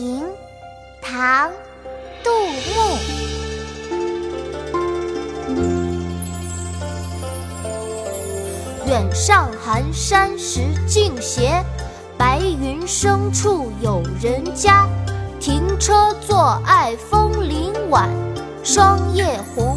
行，唐·杜牧。远上寒山石径斜，白云深处有人家。停车坐爱枫林晚，霜叶红